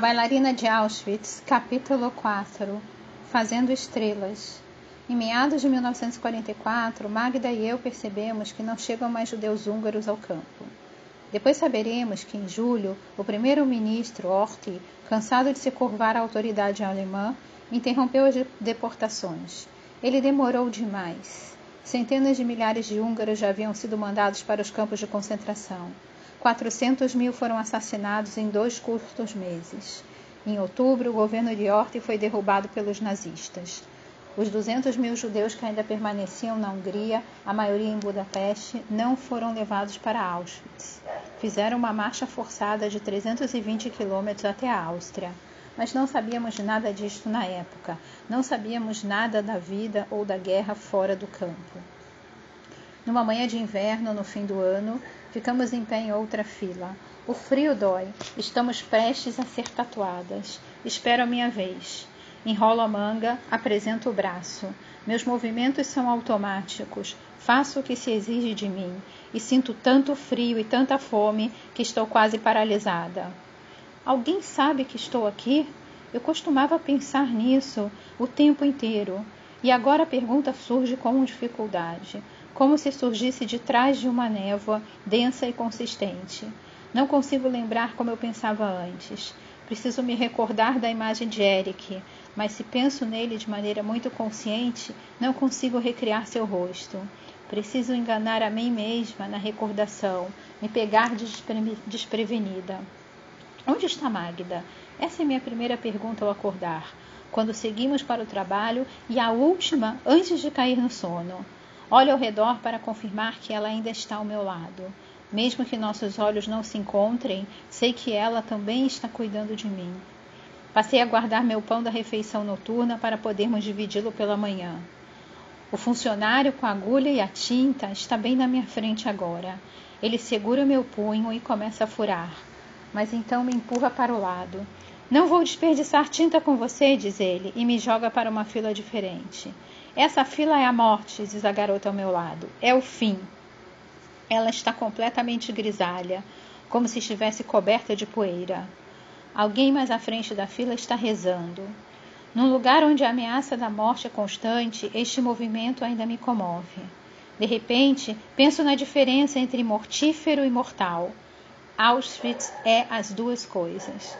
bailarina de Auschwitz, capítulo 4 Fazendo Estrelas. Em meados de 1944, Magda e eu percebemos que não chegam mais judeus húngaros ao campo. Depois saberemos que, em julho, o primeiro-ministro Horthy, cansado de se curvar à autoridade alemã, interrompeu as deportações. Ele demorou demais. Centenas de milhares de húngaros já haviam sido mandados para os campos de concentração. 400 mil foram assassinados em dois curtos meses. Em outubro, o governo de Horthy foi derrubado pelos nazistas. Os 200 mil judeus que ainda permaneciam na Hungria, a maioria em Budapeste, não foram levados para Auschwitz. Fizeram uma marcha forçada de 320 quilômetros até a Áustria. Mas não sabíamos nada disto na época. Não sabíamos nada da vida ou da guerra fora do campo. Numa manhã de inverno, no fim do ano, ficamos em pé em outra fila. O frio dói. Estamos prestes a ser tatuadas. Espero a minha vez. Enrolo a manga, apresento o braço. Meus movimentos são automáticos. Faço o que se exige de mim. E sinto tanto frio e tanta fome que estou quase paralisada. Alguém sabe que estou aqui? Eu costumava pensar nisso o tempo inteiro. E agora a pergunta surge com dificuldade como se surgisse de trás de uma névoa densa e consistente. Não consigo lembrar como eu pensava antes. Preciso me recordar da imagem de Eric, mas se penso nele de maneira muito consciente, não consigo recriar seu rosto. Preciso enganar a mim mesma na recordação, me pegar despre desprevenida. Onde está Magda? Essa é minha primeira pergunta ao acordar, quando seguimos para o trabalho e a última antes de cair no sono. Olho ao redor para confirmar que ela ainda está ao meu lado. Mesmo que nossos olhos não se encontrem, sei que ela também está cuidando de mim. Passei a guardar meu pão da refeição noturna para podermos dividi-lo pela manhã. O funcionário com a agulha e a tinta está bem na minha frente agora. Ele segura meu punho e começa a furar, mas então me empurra para o lado. Não vou desperdiçar tinta com você, diz ele, e me joga para uma fila diferente. Essa fila é a morte, diz a garota ao meu lado. É o fim. Ela está completamente grisalha, como se estivesse coberta de poeira. Alguém mais à frente da fila está rezando. Num lugar onde a ameaça da morte é constante, este movimento ainda me comove. De repente, penso na diferença entre mortífero e mortal. Auschwitz é as duas coisas.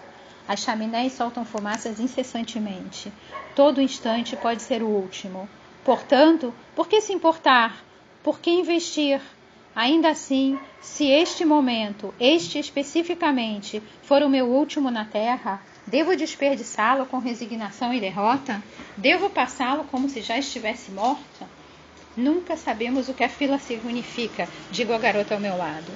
As chaminés soltam fumaças incessantemente. Todo instante pode ser o último. Portanto, por que se importar? Por que investir? Ainda assim, se este momento, este especificamente, for o meu último na Terra, devo desperdiçá-lo com resignação e derrota? Devo passá-lo como se já estivesse morta? Nunca sabemos o que a fila significa, digo a garota ao meu lado.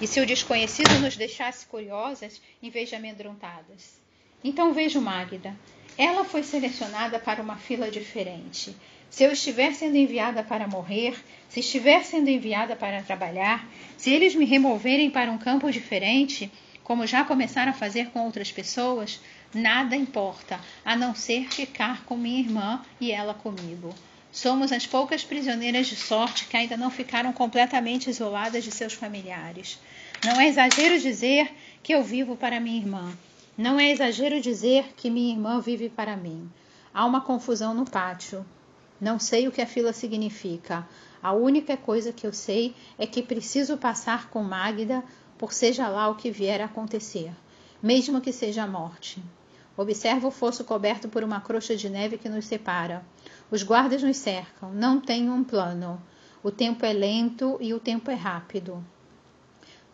E se o desconhecido nos deixasse curiosas em vez de amedrontadas? Então vejo Magda. Ela foi selecionada para uma fila diferente. Se eu estiver sendo enviada para morrer, se estiver sendo enviada para trabalhar, se eles me removerem para um campo diferente, como já começaram a fazer com outras pessoas, nada importa, a não ser ficar com minha irmã e ela comigo. Somos as poucas prisioneiras de sorte que ainda não ficaram completamente isoladas de seus familiares. Não é exagero dizer que eu vivo para minha irmã. Não é exagero dizer que minha irmã vive para mim. Há uma confusão no pátio. Não sei o que a fila significa. A única coisa que eu sei é que preciso passar com Magda por seja lá o que vier a acontecer, mesmo que seja a morte. Observo o fosso coberto por uma crosta de neve que nos separa. Os guardas nos cercam, não tenho um plano. O tempo é lento e o tempo é rápido.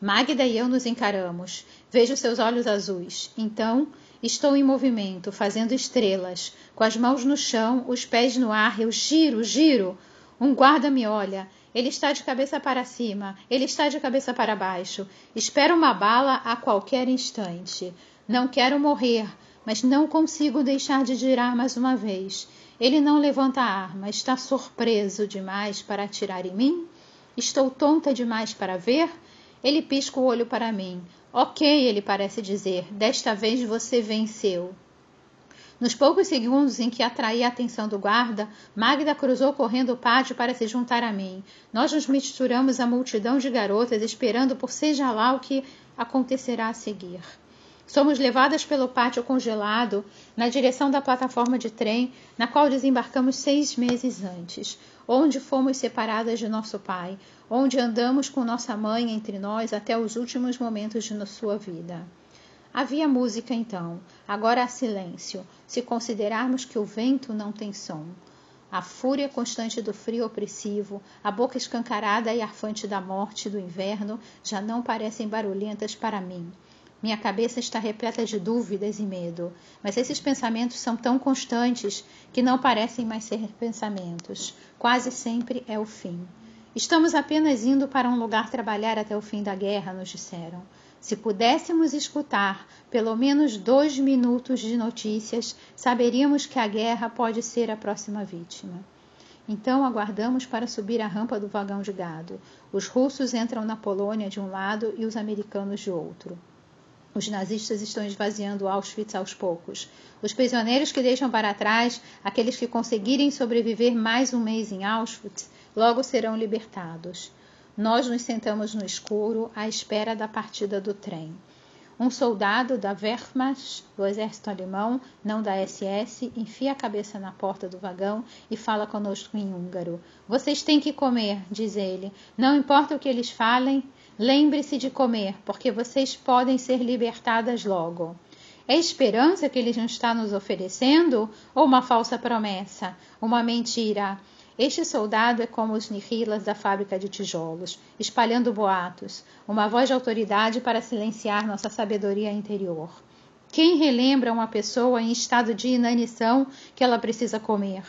Magda e eu nos encaramos. Vejo seus olhos azuis. Então Estou em movimento, fazendo estrelas, com as mãos no chão, os pés no ar, eu giro, giro. Um guarda me olha. Ele está de cabeça para cima, ele está de cabeça para baixo. Espero uma bala a qualquer instante. Não quero morrer, mas não consigo deixar de girar mais uma vez. Ele não levanta a arma, está surpreso demais para atirar em mim? Estou tonta demais para ver? Ele pisca o olho para mim. Ok, ele parece dizer, desta vez você venceu. Nos poucos segundos em que atraí a atenção do guarda, Magda cruzou correndo o pátio para se juntar a mim. Nós nos misturamos à multidão de garotas, esperando por seja lá o que acontecerá a seguir. Somos levadas pelo pátio congelado na direção da plataforma de trem na qual desembarcamos seis meses antes, onde fomos separadas de nosso pai, onde andamos com nossa mãe entre nós até os últimos momentos de sua vida. Havia música então, agora há silêncio, se considerarmos que o vento não tem som. A fúria constante do frio opressivo, a boca escancarada e arfante da morte do inverno já não parecem barulhentas para mim. Minha cabeça está repleta de dúvidas e medo, mas esses pensamentos são tão constantes que não parecem mais ser pensamentos. Quase sempre é o fim. Estamos apenas indo para um lugar trabalhar até o fim da guerra, nos disseram. Se pudéssemos escutar pelo menos dois minutos de notícias, saberíamos que a guerra pode ser a próxima vítima. Então aguardamos para subir a rampa do vagão de gado. Os russos entram na Polônia de um lado e os americanos de outro. Os nazistas estão esvaziando Auschwitz aos poucos. Os prisioneiros que deixam para trás, aqueles que conseguirem sobreviver mais um mês em Auschwitz, logo serão libertados. Nós nos sentamos no escuro à espera da partida do trem. Um soldado da Wehrmacht, do exército alemão, não da SS, enfia a cabeça na porta do vagão e fala conosco em húngaro. Vocês têm que comer, diz ele. Não importa o que eles falem, lembre-se de comer, porque vocês podem ser libertadas logo. É esperança que ele não está nos oferecendo ou uma falsa promessa, uma mentira? Este soldado é como os nihilas da fábrica de tijolos, espalhando boatos, uma voz de autoridade para silenciar nossa sabedoria interior. Quem relembra uma pessoa em estado de inanição que ela precisa comer?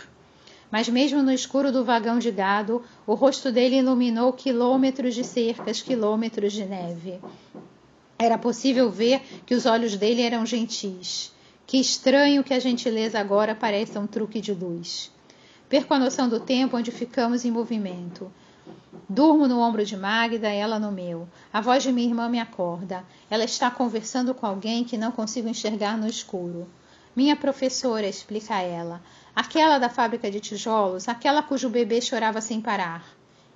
Mas mesmo no escuro do vagão de gado, o rosto dele iluminou quilômetros de cercas, quilômetros de neve. Era possível ver que os olhos dele eram gentis. Que estranho que a gentileza agora pareça um truque de luz. Perco a noção do tempo onde ficamos em movimento. Durmo no ombro de Magda, ela no meu. A voz de minha irmã me acorda. Ela está conversando com alguém que não consigo enxergar no escuro. Minha professora, explica ela. Aquela da fábrica de tijolos, aquela cujo bebê chorava sem parar.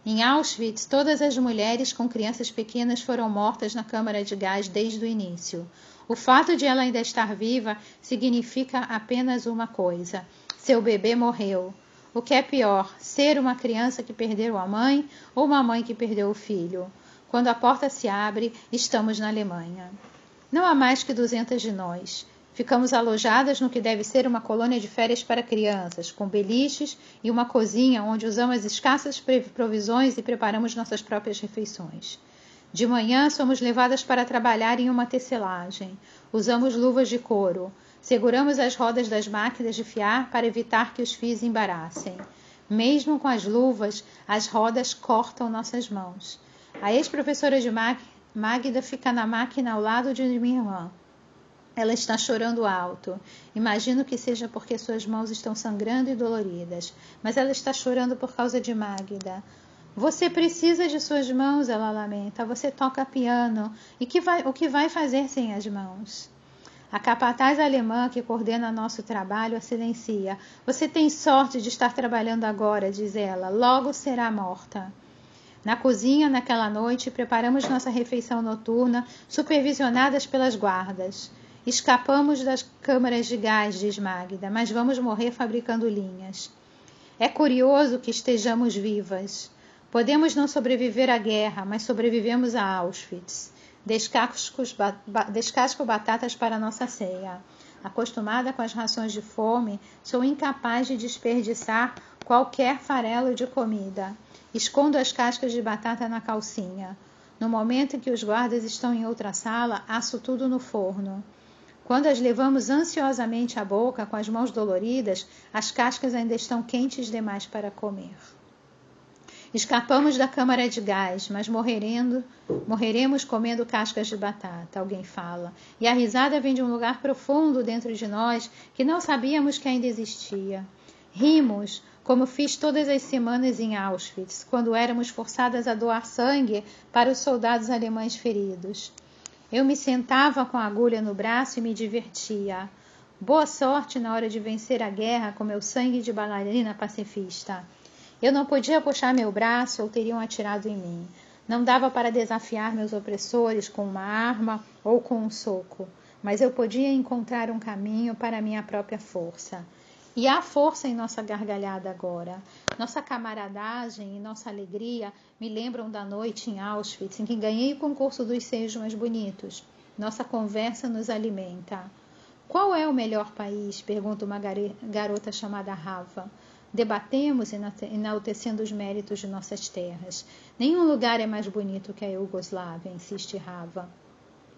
Em Auschwitz, todas as mulheres com crianças pequenas foram mortas na câmara de gás desde o início. O fato de ela ainda estar viva significa apenas uma coisa: seu bebê morreu. O que é pior, ser uma criança que perdeu a mãe ou uma mãe que perdeu o filho? Quando a porta se abre, estamos na Alemanha. Não há mais que duzentas de nós. Ficamos alojadas no que deve ser uma colônia de férias para crianças, com beliches e uma cozinha onde usamos escassas provisões e preparamos nossas próprias refeições. De manhã somos levadas para trabalhar em uma tecelagem. Usamos luvas de couro. Seguramos as rodas das máquinas de fiar para evitar que os fios embaraçem. Mesmo com as luvas, as rodas cortam nossas mãos. A ex-professora de Magda fica na máquina ao lado de minha irmã. Ela está chorando alto. Imagino que seja porque suas mãos estão sangrando e doloridas, mas ela está chorando por causa de Magda. Você precisa de suas mãos, ela lamenta. Você toca piano. E que vai, o que vai fazer sem as mãos? A capataz alemã que coordena nosso trabalho a silencia. Você tem sorte de estar trabalhando agora, diz ela. Logo será morta. Na cozinha, naquela noite, preparamos nossa refeição noturna, supervisionadas pelas guardas. Escapamos das câmaras de gás, diz Magda, mas vamos morrer fabricando linhas. É curioso que estejamos vivas. Podemos não sobreviver à guerra, mas sobrevivemos a Auschwitz. Descasco batatas para nossa ceia. Acostumada com as rações de fome, sou incapaz de desperdiçar qualquer farelo de comida. Escondo as cascas de batata na calcinha. No momento em que os guardas estão em outra sala, asso tudo no forno. Quando as levamos ansiosamente à boca com as mãos doloridas, as cascas ainda estão quentes demais para comer. Escapamos da câmara de gás, mas morrerendo, morreremos comendo cascas de batata, alguém fala. E a risada vem de um lugar profundo dentro de nós que não sabíamos que ainda existia. Rimos, como fiz todas as semanas em Auschwitz, quando éramos forçadas a doar sangue para os soldados alemães feridos. Eu me sentava com a agulha no braço e me divertia. Boa sorte na hora de vencer a guerra com meu sangue de bailarina pacifista. Eu não podia puxar meu braço ou teriam atirado em mim. Não dava para desafiar meus opressores com uma arma ou com um soco. mas eu podia encontrar um caminho para minha própria força. E há força em nossa gargalhada agora. Nossa camaradagem e nossa alegria me lembram da noite em Auschwitz, em que ganhei o concurso dos seios mais bonitos. Nossa conversa nos alimenta. Qual é o melhor país? pergunta uma garota chamada Rava. Debatemos enaltecendo os méritos de nossas terras. Nenhum lugar é mais bonito que a Iugoslávia, insiste Rava.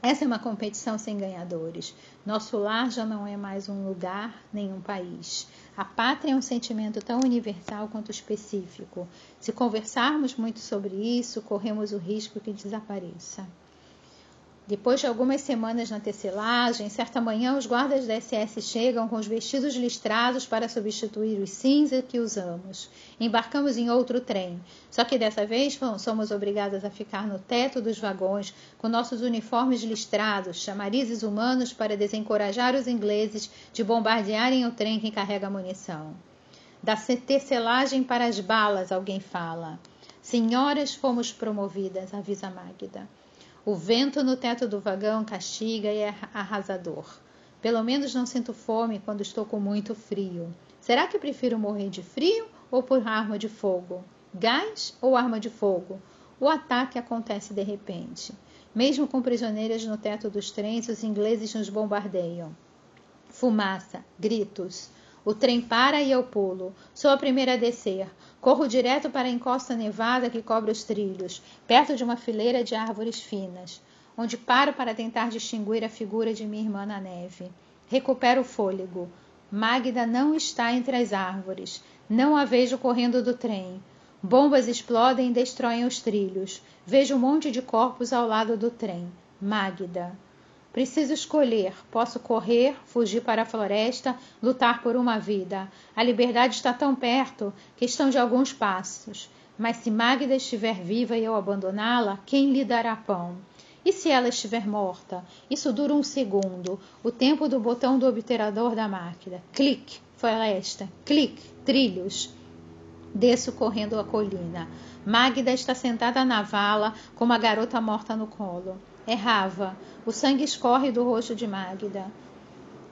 Essa é uma competição sem ganhadores. Nosso lar já não é mais um lugar nem um país. A pátria é um sentimento tão universal quanto específico. Se conversarmos muito sobre isso, corremos o risco que desapareça. Depois de algumas semanas na tecelagem, certa manhã os guardas da SS chegam com os vestidos listrados para substituir os cinza que usamos. Embarcamos em outro trem, só que dessa vez somos obrigadas a ficar no teto dos vagões com nossos uniformes listrados, chamarizes humanos para desencorajar os ingleses de bombardearem o trem que carrega munição. Da tecelagem para as balas, alguém fala. Senhoras, fomos promovidas, avisa Magda. O vento no teto do vagão castiga e é arrasador. Pelo menos não sinto fome quando estou com muito frio. Será que prefiro morrer de frio ou por arma de fogo? Gás ou arma de fogo? O ataque acontece de repente. Mesmo com prisioneiras no teto dos trens, os ingleses nos bombardeiam. Fumaça, gritos. O trem para e eu pulo. Sou a primeira a descer. Corro direto para a encosta nevada que cobre os trilhos, perto de uma fileira de árvores finas, onde paro para tentar distinguir a figura de minha irmã na neve. Recupero o fôlego. Magda não está entre as árvores. Não a vejo correndo do trem. Bombas explodem e destroem os trilhos. Vejo um monte de corpos ao lado do trem. Magda. Preciso escolher. Posso correr, fugir para a floresta, lutar por uma vida. A liberdade está tão perto, questão de alguns passos. Mas se Magda estiver viva e eu abandoná-la, quem lhe dará pão? E se ela estiver morta? Isso dura um segundo, o tempo do botão do obturador da máquina. Clique, floresta, clique, trilhos. Desço correndo a colina. Magda está sentada na vala com uma garota morta no colo. Errava. O sangue escorre do rosto de Magda.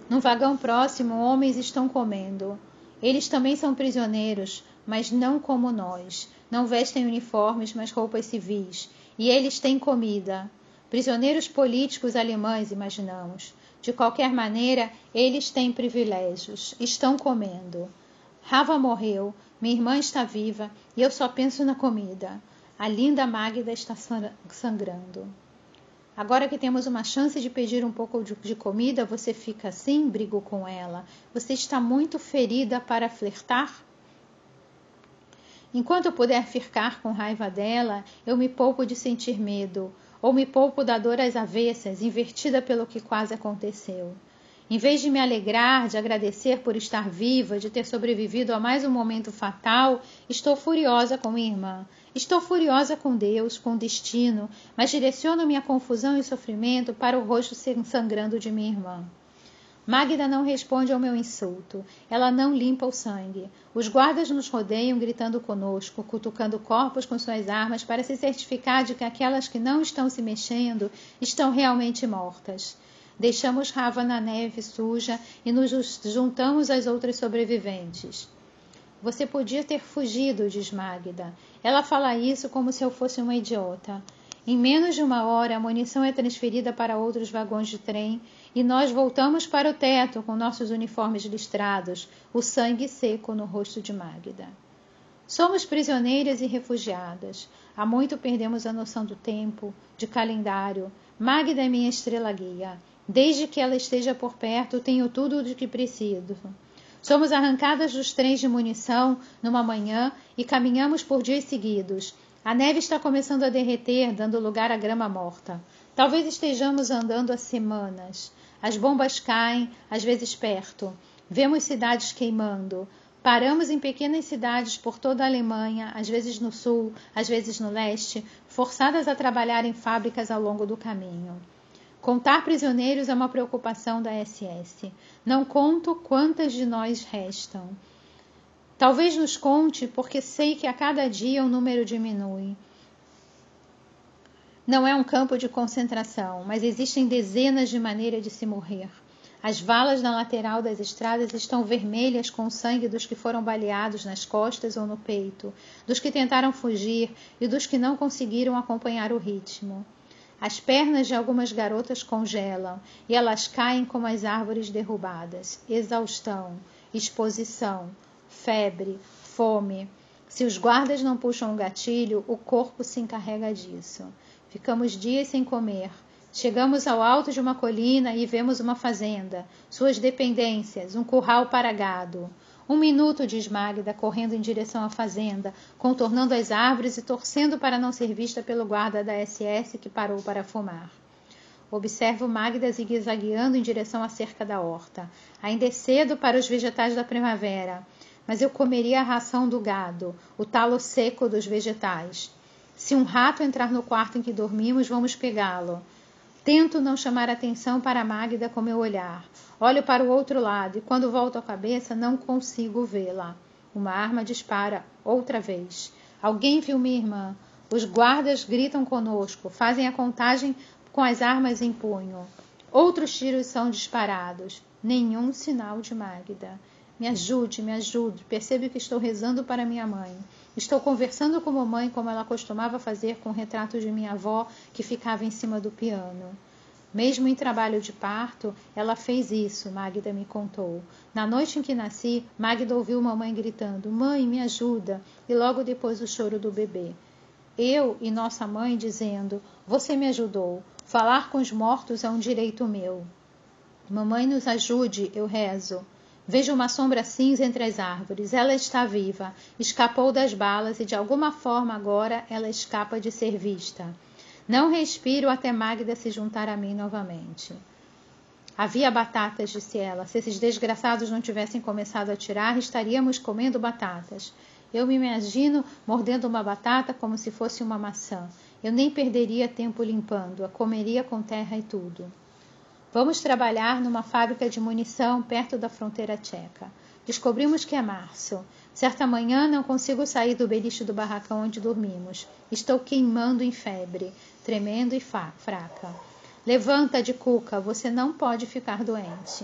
Num vagão próximo, homens estão comendo. Eles também são prisioneiros, mas não como nós. Não vestem uniformes, mas roupas civis. E eles têm comida. Prisioneiros políticos alemães, imaginamos. De qualquer maneira, eles têm privilégios. Estão comendo. Rava morreu, minha irmã está viva e eu só penso na comida. A linda Magda está sangrando. Agora que temos uma chance de pedir um pouco de, comida, você fica assim, brigo com ela. Você está muito ferida para flertar? Enquanto eu puder ficar com raiva dela, eu me poupo de sentir medo, ou me poupo da dor às avessas, invertida pelo que quase aconteceu. Em vez de me alegrar, de agradecer por estar viva, de ter sobrevivido a mais um momento fatal, estou furiosa com minha irmã. Estou furiosa com Deus, com o destino, mas direciono minha confusão e sofrimento para o rosto sangrando de minha irmã. Magda não responde ao meu insulto. Ela não limpa o sangue. Os guardas nos rodeiam gritando conosco, cutucando corpos com suas armas para se certificar de que aquelas que não estão se mexendo estão realmente mortas. Deixamos Rava na neve suja e nos juntamos às outras sobreviventes. Você podia ter fugido, diz Magda. Ela fala isso como se eu fosse uma idiota. Em menos de uma hora, a munição é transferida para outros vagões de trem e nós voltamos para o teto com nossos uniformes listrados, o sangue seco no rosto de Magda. Somos prisioneiras e refugiadas. Há muito perdemos a noção do tempo, de calendário. Magda é minha estrela guia. Desde que ela esteja por perto, tenho tudo de que preciso. Somos arrancadas dos trens de munição numa manhã e caminhamos por dias seguidos. A neve está começando a derreter, dando lugar à grama morta. Talvez estejamos andando há semanas. As bombas caem, às vezes perto. Vemos cidades queimando. Paramos em pequenas cidades por toda a Alemanha, às vezes no sul, às vezes no leste, forçadas a trabalhar em fábricas ao longo do caminho. Contar prisioneiros é uma preocupação da SS. Não conto quantas de nós restam. Talvez nos conte, porque sei que a cada dia o número diminui. Não é um campo de concentração, mas existem dezenas de maneiras de se morrer. As valas na lateral das estradas estão vermelhas com o sangue dos que foram baleados nas costas ou no peito, dos que tentaram fugir e dos que não conseguiram acompanhar o ritmo. As pernas de algumas garotas congelam e elas caem como as árvores derrubadas. Exaustão, exposição, febre, fome. Se os guardas não puxam o gatilho, o corpo se encarrega disso. Ficamos dias sem comer. Chegamos ao alto de uma colina e vemos uma fazenda, suas dependências, um curral para gado. Um minuto, diz Magda, correndo em direção à fazenda, contornando as árvores e torcendo para não ser vista pelo guarda da SS que parou para fumar. Observo Magda zigue-zagueando em direção à cerca da horta. Ainda é cedo para os vegetais da primavera, mas eu comeria a ração do gado, o talo seco dos vegetais. Se um rato entrar no quarto em que dormimos, vamos pegá-lo. Tento não chamar atenção para Magda com meu olhar. Olho para o outro lado e, quando volto a cabeça, não consigo vê-la. Uma arma dispara outra vez. Alguém viu minha irmã. Os guardas gritam conosco, fazem a contagem com as armas em punho. Outros tiros são disparados. Nenhum sinal de Magda. Me ajude, me ajude. Percebo que estou rezando para minha mãe. Estou conversando com mamãe como ela costumava fazer com retrato de minha avó que ficava em cima do piano. Mesmo em trabalho de parto, ela fez isso, Magda me contou. Na noite em que nasci, Magda ouviu mamãe gritando: Mãe, me ajuda! E logo depois o choro do bebê. Eu e nossa mãe dizendo: Você me ajudou. Falar com os mortos é um direito meu. Mamãe nos ajude, eu rezo. Vejo uma sombra cinza entre as árvores. Ela está viva. Escapou das balas e de alguma forma agora ela escapa de ser vista. Não respiro até Magda se juntar a mim novamente. Havia batatas, disse ela. Se esses desgraçados não tivessem começado a tirar, estaríamos comendo batatas. Eu me imagino mordendo uma batata como se fosse uma maçã. Eu nem perderia tempo limpando-a, comeria com terra e tudo. Vamos trabalhar numa fábrica de munição perto da fronteira tcheca. Descobrimos que é março. Certa manhã não consigo sair do beliche do barracão onde dormimos. Estou queimando em febre, tremendo e fraca. Levanta de cuca, você não pode ficar doente.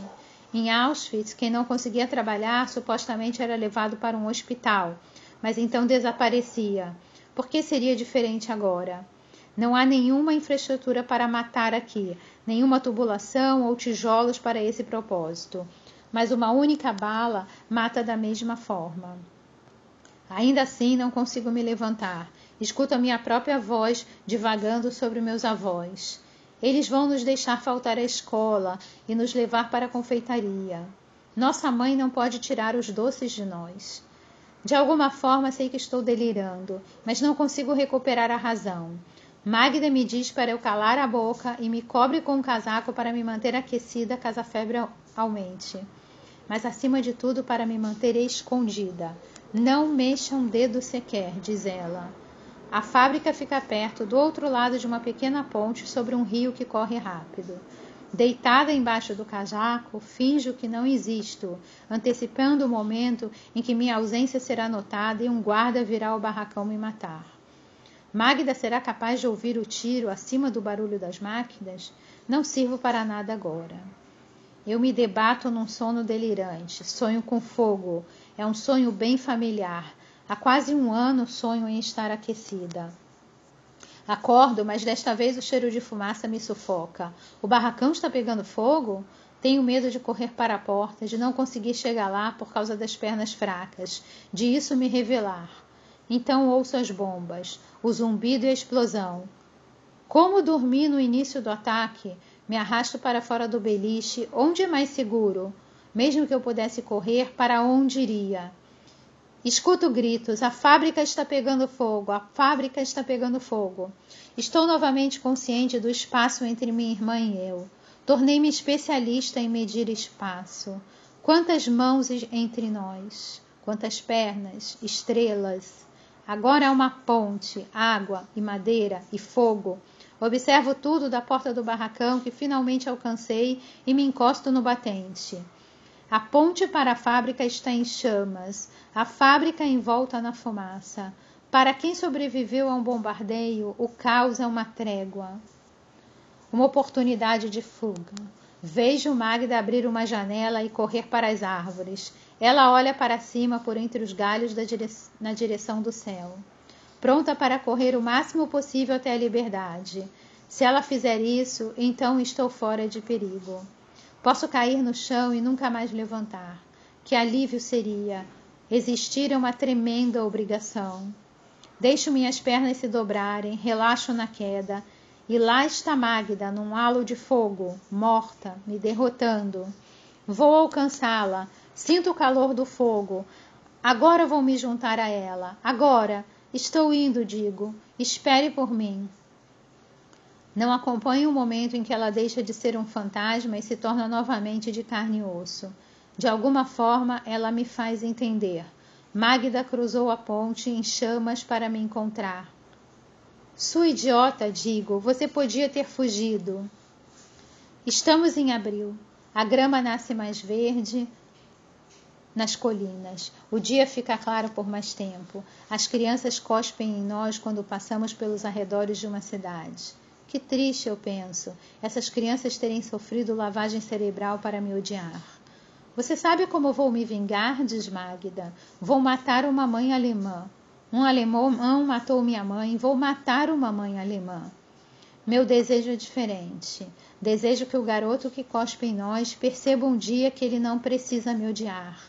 Em Auschwitz, quem não conseguia trabalhar supostamente era levado para um hospital, mas então desaparecia. Por que seria diferente agora? Não há nenhuma infraestrutura para matar aqui, nenhuma tubulação ou tijolos para esse propósito. Mas uma única bala mata da mesma forma. Ainda assim, não consigo me levantar. Escuto a minha própria voz divagando sobre meus avós. Eles vão nos deixar faltar à escola e nos levar para a confeitaria. Nossa mãe não pode tirar os doces de nós. De alguma forma sei que estou delirando, mas não consigo recuperar a razão. Magda me diz para eu calar a boca e me cobre com um casaco para me manter aquecida caso a febre aumente. Mas acima de tudo para me manter escondida. Não mexa um dedo sequer, diz ela. A fábrica fica perto, do outro lado de uma pequena ponte sobre um rio que corre rápido. Deitada embaixo do casaco, finjo que não existo, antecipando o momento em que minha ausência será notada e um guarda virá ao barracão me matar. Magda será capaz de ouvir o tiro acima do barulho das máquinas? Não sirvo para nada agora. Eu me debato num sono delirante, sonho com fogo. É um sonho bem familiar. Há quase um ano sonho em estar aquecida. Acordo, mas desta vez o cheiro de fumaça me sufoca. O barracão está pegando fogo? Tenho medo de correr para a porta, de não conseguir chegar lá por causa das pernas fracas, de isso me revelar. Então ouço as bombas, o zumbido e a explosão. Como dormi no início do ataque, me arrasto para fora do beliche, onde é mais seguro. Mesmo que eu pudesse correr, para onde iria? Escuto gritos: a fábrica está pegando fogo, a fábrica está pegando fogo. Estou novamente consciente do espaço entre minha irmã e eu. Tornei-me especialista em medir espaço. Quantas mãos entre nós, quantas pernas, estrelas. Agora há uma ponte, água e madeira e fogo. Observo tudo da porta do barracão que finalmente alcancei e me encosto no batente. A ponte para a fábrica está em chamas, a fábrica envolta na fumaça. Para quem sobreviveu a um bombardeio, o caos é uma trégua, uma oportunidade de fuga. Vejo Magda abrir uma janela e correr para as árvores. Ela olha para cima por entre os galhos dire... na direção do céu, pronta para correr o máximo possível até a liberdade. Se ela fizer isso, então estou fora de perigo. Posso cair no chão e nunca mais levantar. Que alívio seria! Existir é uma tremenda obrigação. Deixo minhas pernas se dobrarem, relaxo na queda, e lá está Magda, num halo de fogo, morta, me derrotando. Vou alcançá-la, sinto o calor do fogo. Agora vou me juntar a ela. Agora! Estou indo, digo. Espere por mim. Não acompanho o momento em que ela deixa de ser um fantasma e se torna novamente de carne e osso. De alguma forma, ela me faz entender. Magda cruzou a ponte em chamas para me encontrar. Sua idiota, digo, você podia ter fugido. Estamos em abril. A grama nasce mais verde nas colinas. O dia fica claro por mais tempo. As crianças cospem em nós quando passamos pelos arredores de uma cidade. Que triste, eu penso, essas crianças terem sofrido lavagem cerebral para me odiar. Você sabe como vou me vingar? diz Magda. Vou matar uma mãe alemã. Um alemão matou minha mãe, vou matar uma mãe alemã. Meu desejo é diferente. Desejo que o garoto que cospe em nós perceba um dia que ele não precisa me odiar.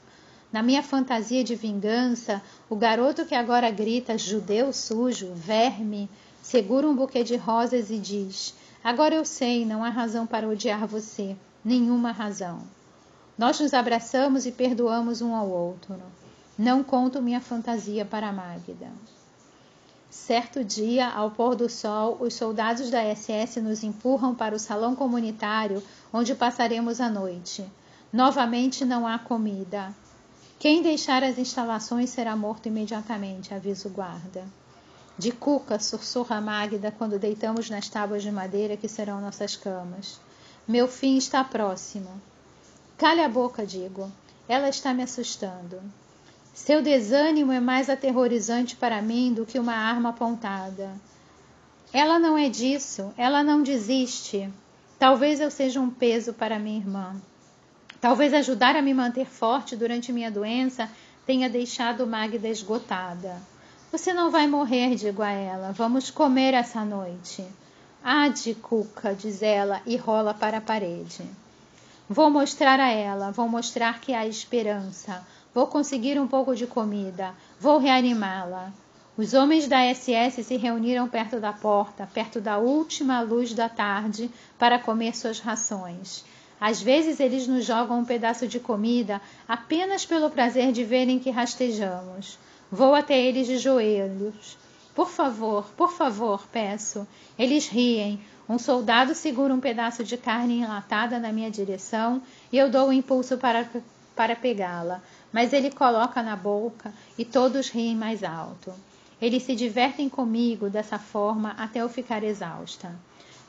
Na minha fantasia de vingança, o garoto que agora grita judeu sujo, verme, segura um buquê de rosas e diz: Agora eu sei, não há razão para odiar você, nenhuma razão. Nós nos abraçamos e perdoamos um ao outro. Não conto minha fantasia para Magda. Certo dia, ao pôr do sol, os soldados da SS nos empurram para o salão comunitário onde passaremos a noite. Novamente não há comida. Quem deixar as instalações será morto imediatamente, avisa o guarda. De cuca, sussurra Magda quando deitamos nas tábuas de madeira que serão nossas camas. Meu fim está próximo. Cale a boca, digo. Ela está me assustando. Seu desânimo é mais aterrorizante para mim do que uma arma apontada. Ela não é disso, ela não desiste. Talvez eu seja um peso para minha irmã. Talvez ajudar a me manter forte durante minha doença tenha deixado Magda esgotada. Você não vai morrer, digo a ela. Vamos comer essa noite. Ah, de cuca, diz ela e rola para a parede. Vou mostrar a ela, vou mostrar que há esperança. Vou conseguir um pouco de comida. Vou reanimá-la. Os homens da SS se reuniram perto da porta, perto da última luz da tarde, para comer suas rações. Às vezes eles nos jogam um pedaço de comida apenas pelo prazer de verem que rastejamos. Vou até eles de joelhos. Por favor, por favor, peço. Eles riem. Um soldado segura um pedaço de carne enlatada na minha direção e eu dou o um impulso para, para pegá-la, mas ele coloca na boca e todos riem mais alto. Eles se divertem comigo dessa forma até eu ficar exausta.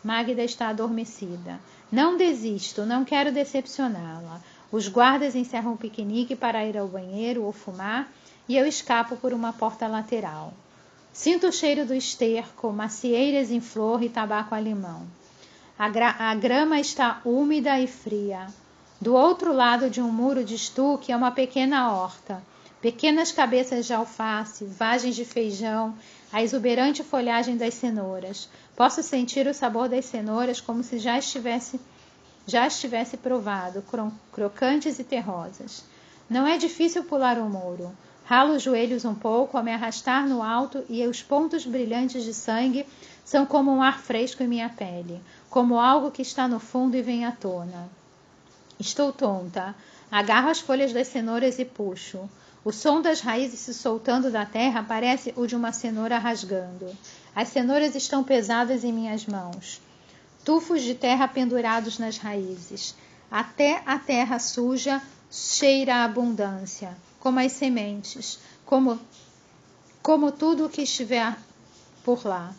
Magda está adormecida. Não desisto, não quero decepcioná-la. Os guardas encerram o piquenique para ir ao banheiro ou fumar e eu escapo por uma porta lateral. Sinto o cheiro do esterco, macieiras em flor e tabaco alemão. A, gra a grama está úmida e fria. Do outro lado de um muro de estuque é uma pequena horta. Pequenas cabeças de alface, vagens de feijão, a exuberante folhagem das cenouras. Posso sentir o sabor das cenouras como se já estivesse já estivesse provado, crocantes e terrosas. Não é difícil pular o muro. Ralo os joelhos um pouco ao me arrastar no alto e os pontos brilhantes de sangue são como um ar fresco em minha pele, como algo que está no fundo e vem à tona. Estou tonta. Agarro as folhas das cenouras e puxo. O som das raízes se soltando da terra parece o de uma cenoura rasgando. As cenouras estão pesadas em minhas mãos. Tufos de terra pendurados nas raízes. Até a terra suja cheira a abundância como as sementes, como, como tudo o que estiver por lá.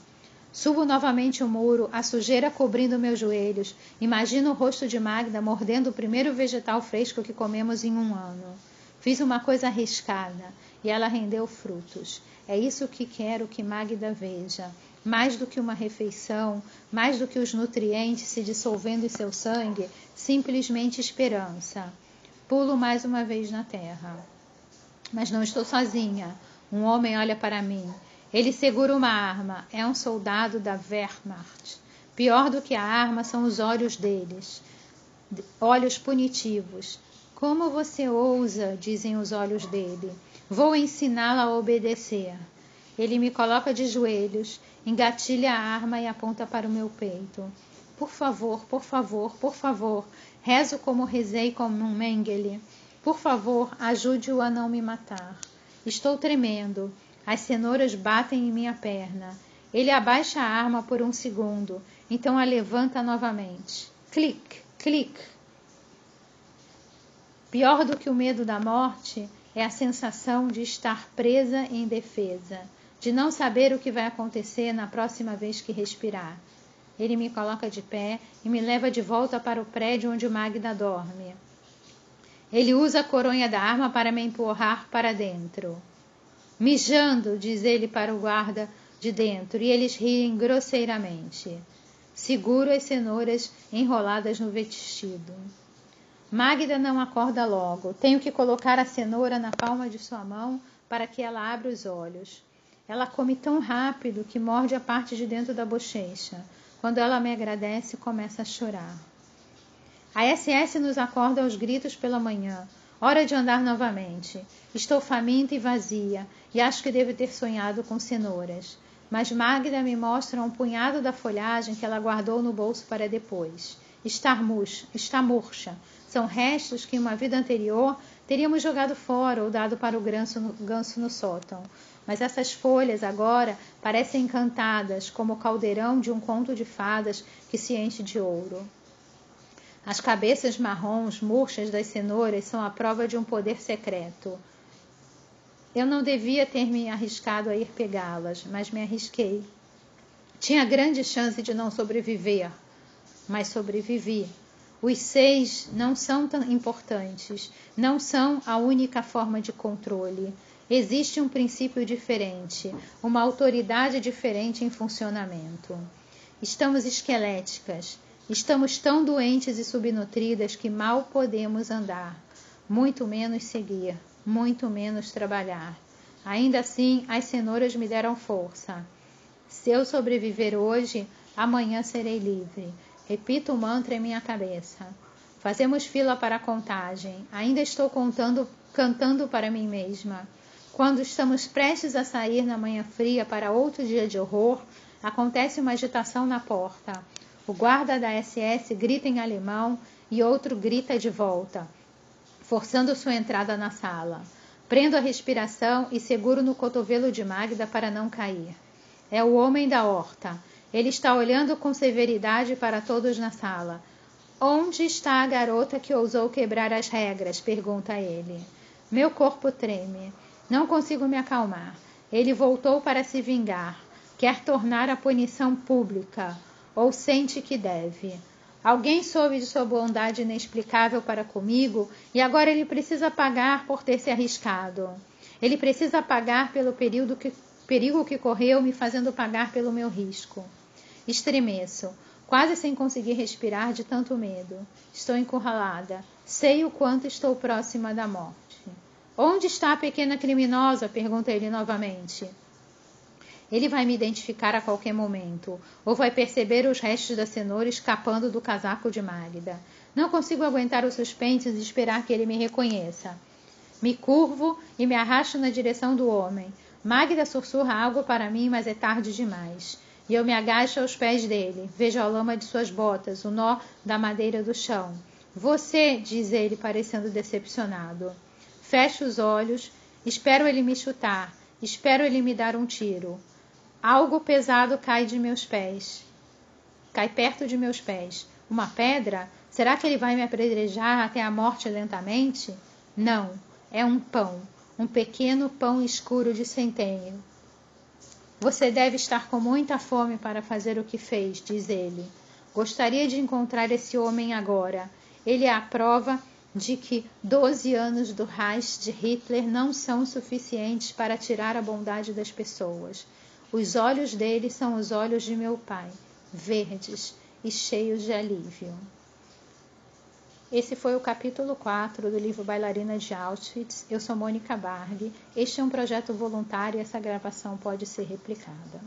Subo novamente o muro, a sujeira cobrindo meus joelhos. Imagino o rosto de Magda mordendo o primeiro vegetal fresco que comemos em um ano. Fiz uma coisa arriscada. e ela rendeu frutos. É isso que quero que Magda veja. Mais do que uma refeição, mais do que os nutrientes se dissolvendo em seu sangue, simplesmente esperança. Pulo mais uma vez na terra. Mas não estou sozinha. Um homem olha para mim. Ele segura uma arma. É um soldado da Wehrmacht. Pior do que a arma são os olhos deles. Olhos punitivos. Como você ousa, dizem os olhos dele. Vou ensiná-la a obedecer. Ele me coloca de joelhos, engatilha a arma e aponta para o meu peito. Por favor, por favor, por favor, rezo como rezei como um Mengele. Por favor, ajude-o a não me matar. Estou tremendo. As cenouras batem em minha perna. Ele abaixa a arma por um segundo, então a levanta novamente. Clique, clique. Pior do que o medo da morte é a sensação de estar presa em defesa, de não saber o que vai acontecer na próxima vez que respirar. Ele me coloca de pé e me leva de volta para o prédio onde Magda dorme. Ele usa a coronha da arma para me empurrar para dentro. Mijando, diz ele para o guarda de dentro, e eles riem grosseiramente. Seguro as cenouras enroladas no vestido. Magda não acorda logo. Tenho que colocar a cenoura na palma de sua mão para que ela abra os olhos. Ela come tão rápido que morde a parte de dentro da bochecha. Quando ela me agradece, começa a chorar. A SS nos acorda aos gritos pela manhã. Hora de andar novamente. Estou faminta e vazia, e acho que devo ter sonhado com cenouras. Mas Magda me mostra um punhado da folhagem que ela guardou no bolso para depois. Está murcha, está murcha, são restos que em uma vida anterior teríamos jogado fora ou dado para o ganso no, ganso no sótão. Mas essas folhas agora parecem encantadas, como o caldeirão de um conto de fadas que se enche de ouro. As cabeças marrons murchas das cenouras são a prova de um poder secreto. Eu não devia ter me arriscado a ir pegá-las, mas me arrisquei. Tinha grande chance de não sobreviver, mas sobrevivi. Os seis não são tão importantes, não são a única forma de controle. Existe um princípio diferente, uma autoridade diferente em funcionamento. Estamos esqueléticas, estamos tão doentes e subnutridas que mal podemos andar, muito menos seguir, muito menos trabalhar. Ainda assim, as cenouras me deram força. Se eu sobreviver hoje, amanhã serei livre. Repito o mantra em minha cabeça. Fazemos fila para a contagem. Ainda estou contando, cantando para mim mesma. Quando estamos prestes a sair na manhã fria para outro dia de horror, acontece uma agitação na porta. O guarda da SS grita em alemão e outro grita de volta, forçando sua entrada na sala. Prendo a respiração e seguro no cotovelo de Magda para não cair. É o homem da horta. Ele está olhando com severidade para todos na sala. Onde está a garota que ousou quebrar as regras? pergunta ele. Meu corpo treme. Não consigo me acalmar. Ele voltou para se vingar. Quer tornar a punição pública. Ou sente que deve. Alguém soube de sua bondade inexplicável para comigo e agora ele precisa pagar por ter se arriscado. Ele precisa pagar pelo período que, perigo que correu, me fazendo pagar pelo meu risco. Estremeço, quase sem conseguir respirar de tanto medo. Estou encurralada. Sei o quanto estou próxima da morte. Onde está a pequena criminosa? pergunta ele novamente. Ele vai me identificar a qualquer momento, ou vai perceber os restos da cenoura escapando do casaco de Magda. Não consigo aguentar o suspense e esperar que ele me reconheça. Me curvo e me arrasto na direção do homem. Magda sussurra algo para mim, mas é tarde demais. E eu me agacho aos pés dele. Vejo a lama de suas botas, o nó da madeira do chão. Você, diz ele, parecendo decepcionado. Fecho os olhos, espero ele me chutar, espero ele me dar um tiro. Algo pesado cai de meus pés. Cai perto de meus pés. Uma pedra? Será que ele vai me apedrejar até a morte lentamente? Não, é um pão, um pequeno pão escuro de centênio. Você deve estar com muita fome para fazer o que fez, diz ele. Gostaria de encontrar esse homem agora. Ele é a prova de que 12 anos do Reich de Hitler não são suficientes para tirar a bondade das pessoas. Os olhos dele são os olhos de meu pai, verdes e cheios de alívio. Esse foi o capítulo 4 do livro Bailarina de Auschwitz. Eu sou Mônica Barg. Este é um projeto voluntário e essa gravação pode ser replicada.